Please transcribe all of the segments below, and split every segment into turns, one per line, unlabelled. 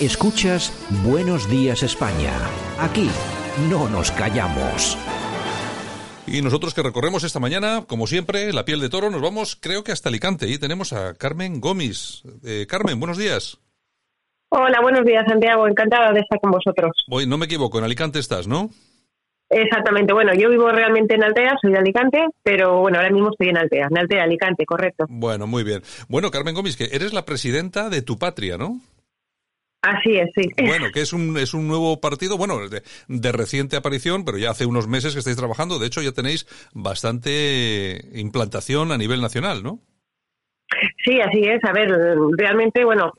Escuchas Buenos Días España. Aquí no nos callamos.
Y nosotros que recorremos esta mañana, como siempre, la piel de toro, nos vamos creo que hasta Alicante y tenemos a Carmen Gómez. Eh, Carmen, buenos días.
Hola, buenos días, Santiago. Encantada de estar con vosotros.
Voy, no me equivoco, en Alicante estás, ¿no?
Exactamente. Bueno, yo vivo realmente en Altea, soy de Alicante, pero bueno, ahora mismo estoy en Altea. En Altea, Alicante, correcto.
Bueno, muy bien. Bueno, Carmen Gómez, que eres la presidenta de Tu Patria, ¿no?
Así es, sí.
Bueno, que es un, es un nuevo partido, bueno, de, de, reciente aparición, pero ya hace unos meses que estáis trabajando. De hecho, ya tenéis bastante implantación a nivel nacional, ¿no?
Sí, así es. A ver, realmente, bueno,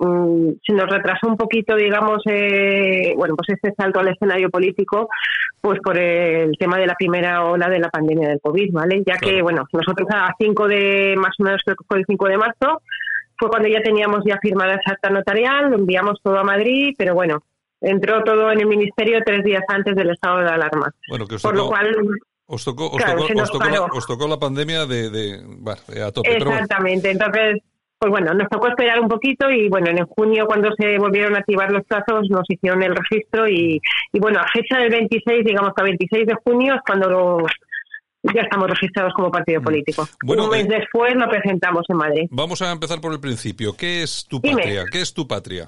se nos retrasó un poquito, digamos, eh, bueno, pues este salto al escenario político, pues por el tema de la primera ola de la pandemia del COVID, ¿vale? Ya que, bueno, nosotros a 5 de, más o menos creo que fue el 5 de marzo, fue cuando ya teníamos ya firmada esa acta notarial, lo enviamos todo a Madrid, pero bueno, entró todo en el ministerio tres días antes del estado de alarma.
Bueno, que os
Por
tocó,
lo cual,
os tocó, os
claro,
tocó, os tocó la, os tocó la pandemia de, de, bueno, a tope. bueno.
exactamente. Entonces, pues bueno, nos tocó esperar un poquito y bueno, en junio cuando se volvieron a activar los plazos nos hicieron el registro y, y bueno, a fecha del 26, digamos a 26 de junio es cuando lo- ya estamos registrados como partido político.
Bueno,
un mes
eh,
después lo presentamos en Madrid.
Vamos a empezar por el principio. ¿Qué es tu
Dime.
patria? ¿Qué es tu patria?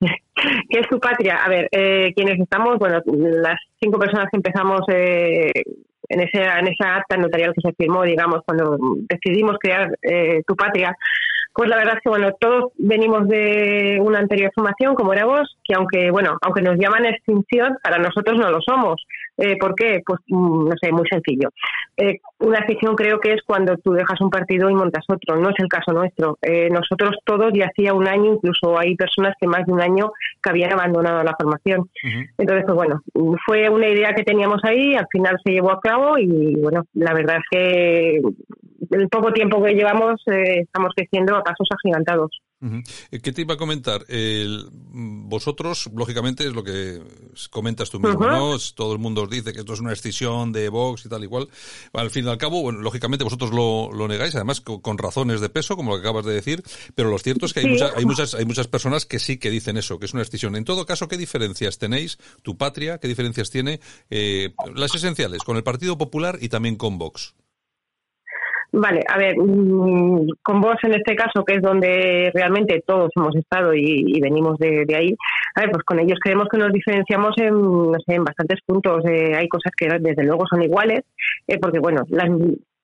¿Qué es tu patria? A ver, eh, quienes estamos, bueno, las cinco personas que empezamos eh, en, ese, en esa acta notarial que se firmó, digamos, cuando decidimos crear eh, tu patria, pues la verdad es que, bueno, todos venimos de una anterior formación, como era vos, que aunque, bueno, aunque nos llaman extinción, para nosotros no lo somos. Eh, ¿Por qué? Pues, mm, no sé, muy sencillo. Eh, una extinción creo que es cuando tú dejas un partido y montas otro. No es el caso nuestro. Eh, nosotros todos ya hacía un año, incluso hay personas que más de un año que habían abandonado la formación. Entonces, pues bueno, fue una idea que teníamos ahí, al final se llevó a cabo y bueno, la verdad es que el poco tiempo que llevamos eh, estamos creciendo a pasos agigantados.
Eh, ¿Qué te iba a comentar? El- mm, vosotros, lógicamente, es lo que comentas tú mismo. ¿no? Todo el mundo os dice que esto es una escisión de Vox y tal y cual. Al fin y al cabo, bueno, lógicamente vosotros lo, lo negáis, además co- con, razones de peso, como lo que acabas de decir, pero lo cierto es que hay,
Sí.
mucha- hay, muchas, hay muchas personas que sí que dicen eso, que es una escisión. En todo caso, ¿qué diferencias tenéis, tu patria, qué diferencias tiene eh, las esenciales con el Partido Popular y también con Vox?
Vale, a ver, mm, con vos en este caso, que es donde realmente todos hemos estado y, y venimos de, de ahí, a ver, pues con ellos creemos que nos diferenciamos en, no sé, en bastantes puntos. Eh, hay cosas que desde luego son iguales, eh, porque bueno, las-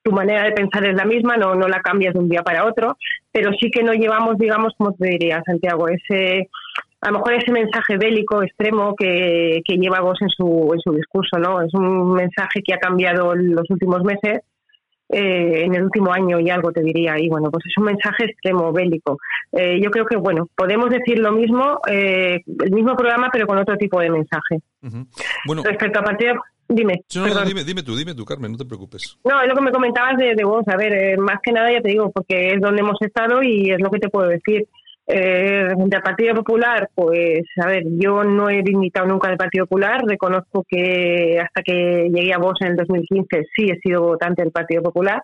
tu manera de pensar es la misma, no, no la cambias de un día para otro, pero sí que no llevamos, digamos, como te diría, Santiago, ese a lo mejor ese mensaje bélico extremo que, que lleva vos en su, en su discurso, ¿no? Es un mensaje que ha cambiado en los últimos meses eh, en el último año y algo te diría y bueno pues es un mensaje extremo bélico Eh, yo creo que bueno podemos decir lo mismo eh, el mismo programa pero con otro tipo de mensaje.
Bueno,
respecto a partido dime
no, no,
perdón.
dime, dime tú, dime tú, Carmen, no te preocupes.
No, es lo que me comentabas de, de vos. A ver, eh, más que nada ya te digo, porque es donde hemos estado y es lo que te puedo decir. Eh, del Partido Popular, pues, a ver, yo no he militado nunca del Partido Popular. Reconozco que hasta que llegué a vos en el 2015 sí he sido votante del Partido Popular.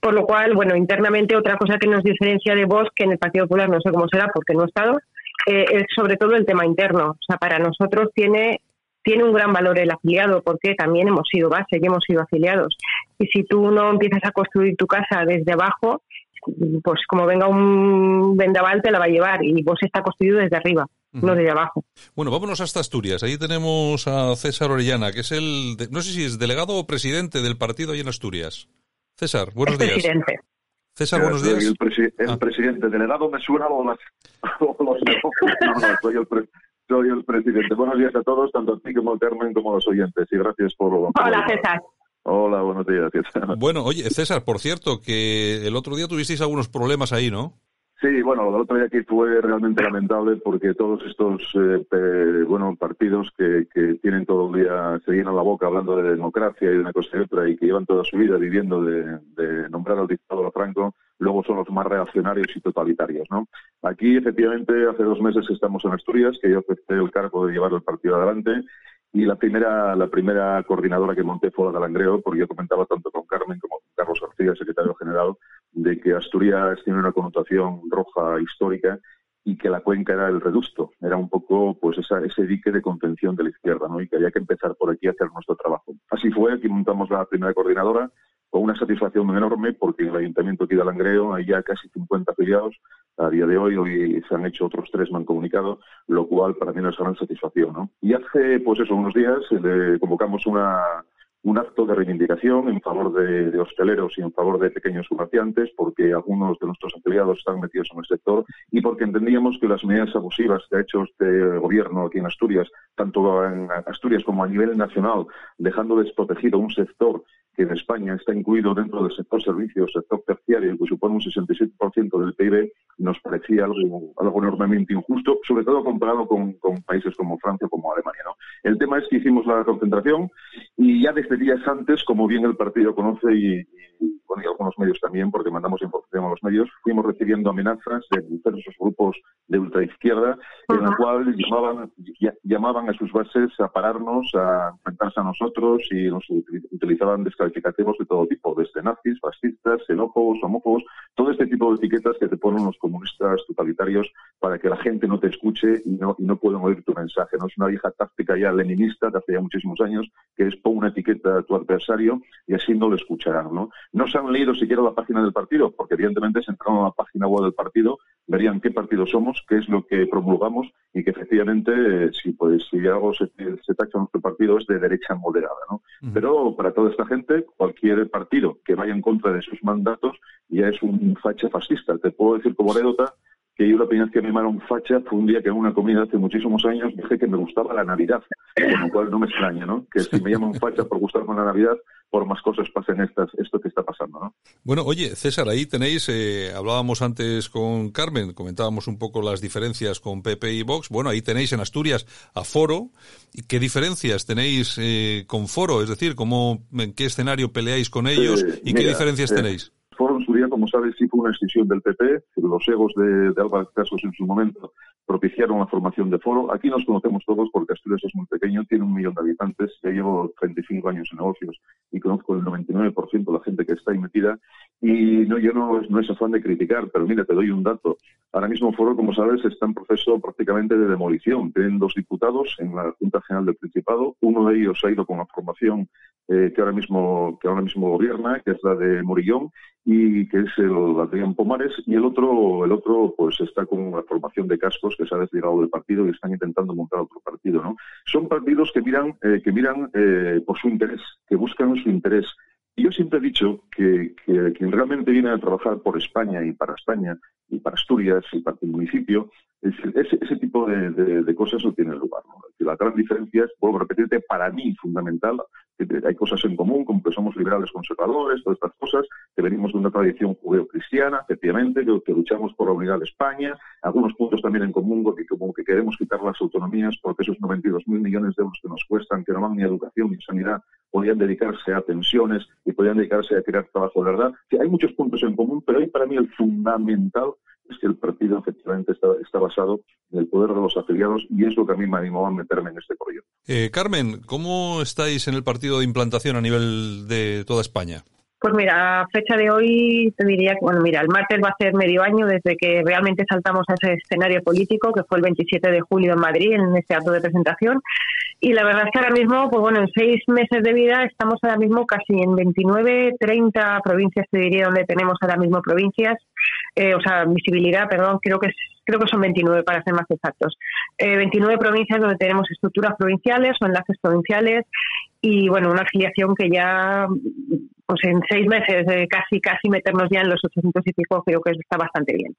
Por lo cual, bueno, internamente otra cosa que nos diferencia de vos, que en el Partido Popular no sé cómo será porque no he estado, eh, es sobre todo el tema interno. O sea, para nosotros tiene tiene un gran valor el afiliado porque también hemos sido base y hemos sido afiliados. Y si tú no empiezas a construir tu casa desde abajo, pues como venga un vendaval te la va a llevar y vos está construido desde arriba, no desde abajo.
Bueno, vámonos hasta Asturias. Ahí tenemos a César Orellana, que es el, no sé si es delegado o presidente del partido ahí en Asturias. César, buenos
Es
días.
presidente.
César, buenos
soy
días.
El, presi- el
Ah.
presidente delegado me suena o los no, no, soy el, pre- soy el presidente. Buenos días a todos, tanto a ti como a Carmen como a los oyentes. Y gracias por... por-
Hola, César.
Hola, buenos días.
Bueno, oye, César, por cierto, que el otro día tuvisteis algunos problemas ahí, ¿no?
Sí, bueno, lo del otro día aquí fue realmente lamentable porque todos estos eh, bueno partidos que, tienen todo el día, se llenan la boca hablando de democracia y de una cosa y otra y que llevan toda su vida viviendo de, nombrar al dictador Franco, luego son los más reaccionarios y totalitarios, ¿no? Aquí, efectivamente, hace dos meses estamos en Asturias, que yo acepté el cargo de llevar el partido adelante y la primera, la primera coordinadora que monté fue la de Langreo, porque yo comentaba tanto con Carmen como con Carlos García, secretario general, de que Asturias tiene una connotación roja histórica y que la cuenca era el reducto, era un poco pues ese dique de contención de la izquierda, ¿no? Y que había que empezar por aquí a hacer nuestro trabajo. Así fue, aquí montamos la primera coordinadora con una satisfacción enorme porque en el Ayuntamiento aquí de Langreo hay ya casi 50 afiliados. A día de hoy, hoy se han hecho otros tres, comunicado, lo cual para mí es una gran satisfacción, ¿no? Y hace, pues eso, unos días le convocamos una, un acto de reivindicación en favor de, hosteleros y en favor de pequeños comerciantes, porque algunos de nuestros afiliados están metidos en el sector y porque entendíamos que las medidas abusivas que ha hecho este gobierno aquí en Asturias, tanto en Asturias como a nivel nacional, dejando desprotegido un sector que en España está incluido dentro del sector servicios, sector terciario, que supone un 67% del PIB, nos parecía algo, algo enormemente injusto, sobre todo comparado con, países como Francia o como Alemania. El tema es que hicimos la concentración y ya desde días antes, como bien el partido conoce y, y algunos medios también, porque mandamos información a los medios, fuimos recibiendo amenazas de diversos grupos de ultraizquierda, en la cual llamaban, llamaban a sus bases a pararnos, a enfrentarse a nosotros y nos utilizaban descalificativos de todo tipo, desde nazis, fascistas, xenófobos, homófobos, todo este tipo de etiquetas que te ponen los comunistas totalitarios para que la gente no te escuche y no, y no puedan oír tu mensaje. No es una vieja táctica ya leninista de hace ya muchísimos años, que es pon una etiqueta a tu adversario y así no lo escucharán. ¿no? no se han leído siquiera la página del partido, porque evidentemente si entraron a la página web del partido verían qué partido somos, qué es lo que promulgamos y que efectivamente si pues si algo se, se tacha nuestro partido es de derecha moderada. ¿no? Pero para toda esta gente, cualquier partido que vaya en contra de sus mandatos ya es un facha fascista. Te puedo decir como anécdota que yo la primera vez que me llamaron facha fue un día que en una comida hace muchísimos años dije que me gustaba la Navidad, con lo cual no me extraña, ¿no? Que si me llaman facha por gustarme la Navidad, por más cosas pasen estas, esto que está pasando, ¿no?
Bueno, oye, César, ahí tenéis, eh, hablábamos antes con Carmen, comentábamos un poco las diferencias con PP y Vox. Bueno, ahí tenéis en Asturias a Foro. ¿Qué diferencias tenéis eh, con Foro? Es decir, ¿cómo, ¿en qué escenario peleáis con ellos y qué diferencias
eh,
tenéis?
Sabes, sí fue una extinción del PP. Los egos de, de Álvaro Casos en su momento propiciaron la formación de Foro. Aquí nos conocemos todos porque Asturias es muy pequeño, tiene un millón de habitantes. Ya llevo 35 años en negocios y conozco el 99% de la gente que está ahí metida. Y no, yo no, no es afán de criticar, pero mira, te doy un dato. Ahora mismo Foro, como sabes, está en proceso prácticamente de demolición. Tienen dos diputados en la Junta General del Principado. Uno de ellos ha ido con la formación eh, que ahora mismo que ahora mismo gobierna, que es la de Morillón y que es el Adrián Pomares, y el otro el otro pues está con la formación de cascos que se ha desligado del partido y están intentando montar otro partido, ¿no? Son partidos que miran eh, que miran eh, por su interés, que buscan su interés. Yo siempre he dicho que, que quien realmente viene a trabajar por España y para España y para Asturias y para el municipio, ese, ese tipo de, cosas no tienen lugar. ¿no? La gran diferencia es, vuelvo a repetirte, para mí fundamental, hay cosas en común, como que somos liberales conservadores, todas estas cosas, que venimos de una tradición judeo-cristiana, efectivamente, que, luchamos por la unidad de España, algunos puntos también en común, que como que queremos quitar las autonomías porque esos 92.000 millones de euros que nos cuestan, que no van ni a educación ni a sanidad, podían dedicarse a pensiones y podían dedicarse a crear trabajo de verdad. Sí, hay muchos puntos en común, pero hay para mí el fundamental es que el partido efectivamente está, basado en el poder de los afiliados y es lo que a mí me animó a meterme en este proyecto.
Eh, Carmen, ¿cómo estáis en el partido de implantación a nivel de toda España?
Pues mira, a fecha de hoy te diría que, bueno, mira, el martes va a ser medio año desde que realmente saltamos a ese escenario político, que fue el 27 de julio en Madrid, en este acto de presentación. Y la verdad es que ahora mismo, pues bueno, en seis meses de vida estamos ahora mismo casi en 29, 30 provincias, te diría, donde tenemos ahora mismo provincias, eh, o sea, visibilidad, perdón, creo que creo que son 29 para ser más exactos. Eh, 29 provincias donde tenemos estructuras provinciales o enlaces provinciales y bueno, una afiliación que ya pues en seis meses de casi casi meternos ya en los 800 y pico creo que está bastante bien.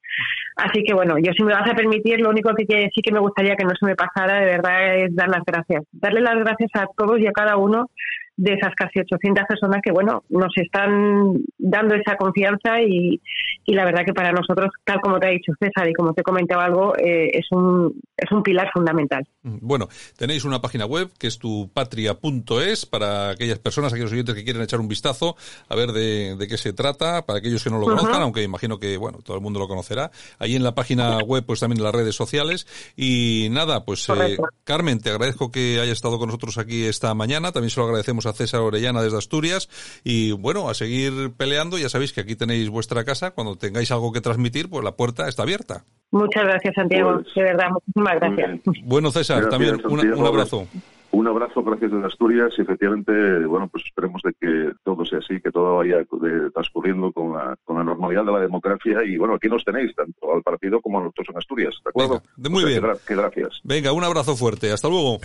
Así que bueno, yo si me vas a permitir, lo único que sí que me gustaría que no se me pasara de verdad es dar las gracias. Darle las gracias a todos y a cada uno de esas casi 800 personas que, bueno, nos están dando esa confianza y, y la verdad que para nosotros, tal como te ha dicho César y como te he comentado algo, eh, es, un, es un pilar fundamental.
Mm, bueno, tenéis una página web que es tupatria.es para aquellas personas, aquellos oyentes que quieren echar un vistazo a ver de, de qué se trata, para aquellos que no lo conozcan, aunque imagino que, bueno, todo el mundo lo conocerá. Ahí en la página web, pues también en las redes sociales. Y nada, pues eh, Carmen, te agradezco que hayas estado con nosotros aquí esta mañana. También se lo agradecemos a César Orellana desde Asturias. Y bueno, a seguir peleando. Ya sabéis que aquí tenéis vuestra casa. Cuando tengáis algo que transmitir, pues la puerta está abierta.
Muchas gracias, Santiago. Pues, de verdad, muchísimas gracias.
Bueno, César, también un abrazo.
Un abrazo, gracias desde Asturias y efectivamente, bueno, pues esperemos de que todo sea así, que todo vaya transcurriendo con la, con la normalidad de la democracia y bueno, aquí nos tenéis, tanto al partido como a nosotros en Asturias, ¿de acuerdo?
muy bien.
Que, gracias.
Venga, un abrazo fuerte, hasta luego.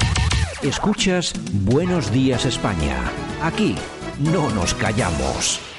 Escuchas Buenos Días España, aquí no nos callamos.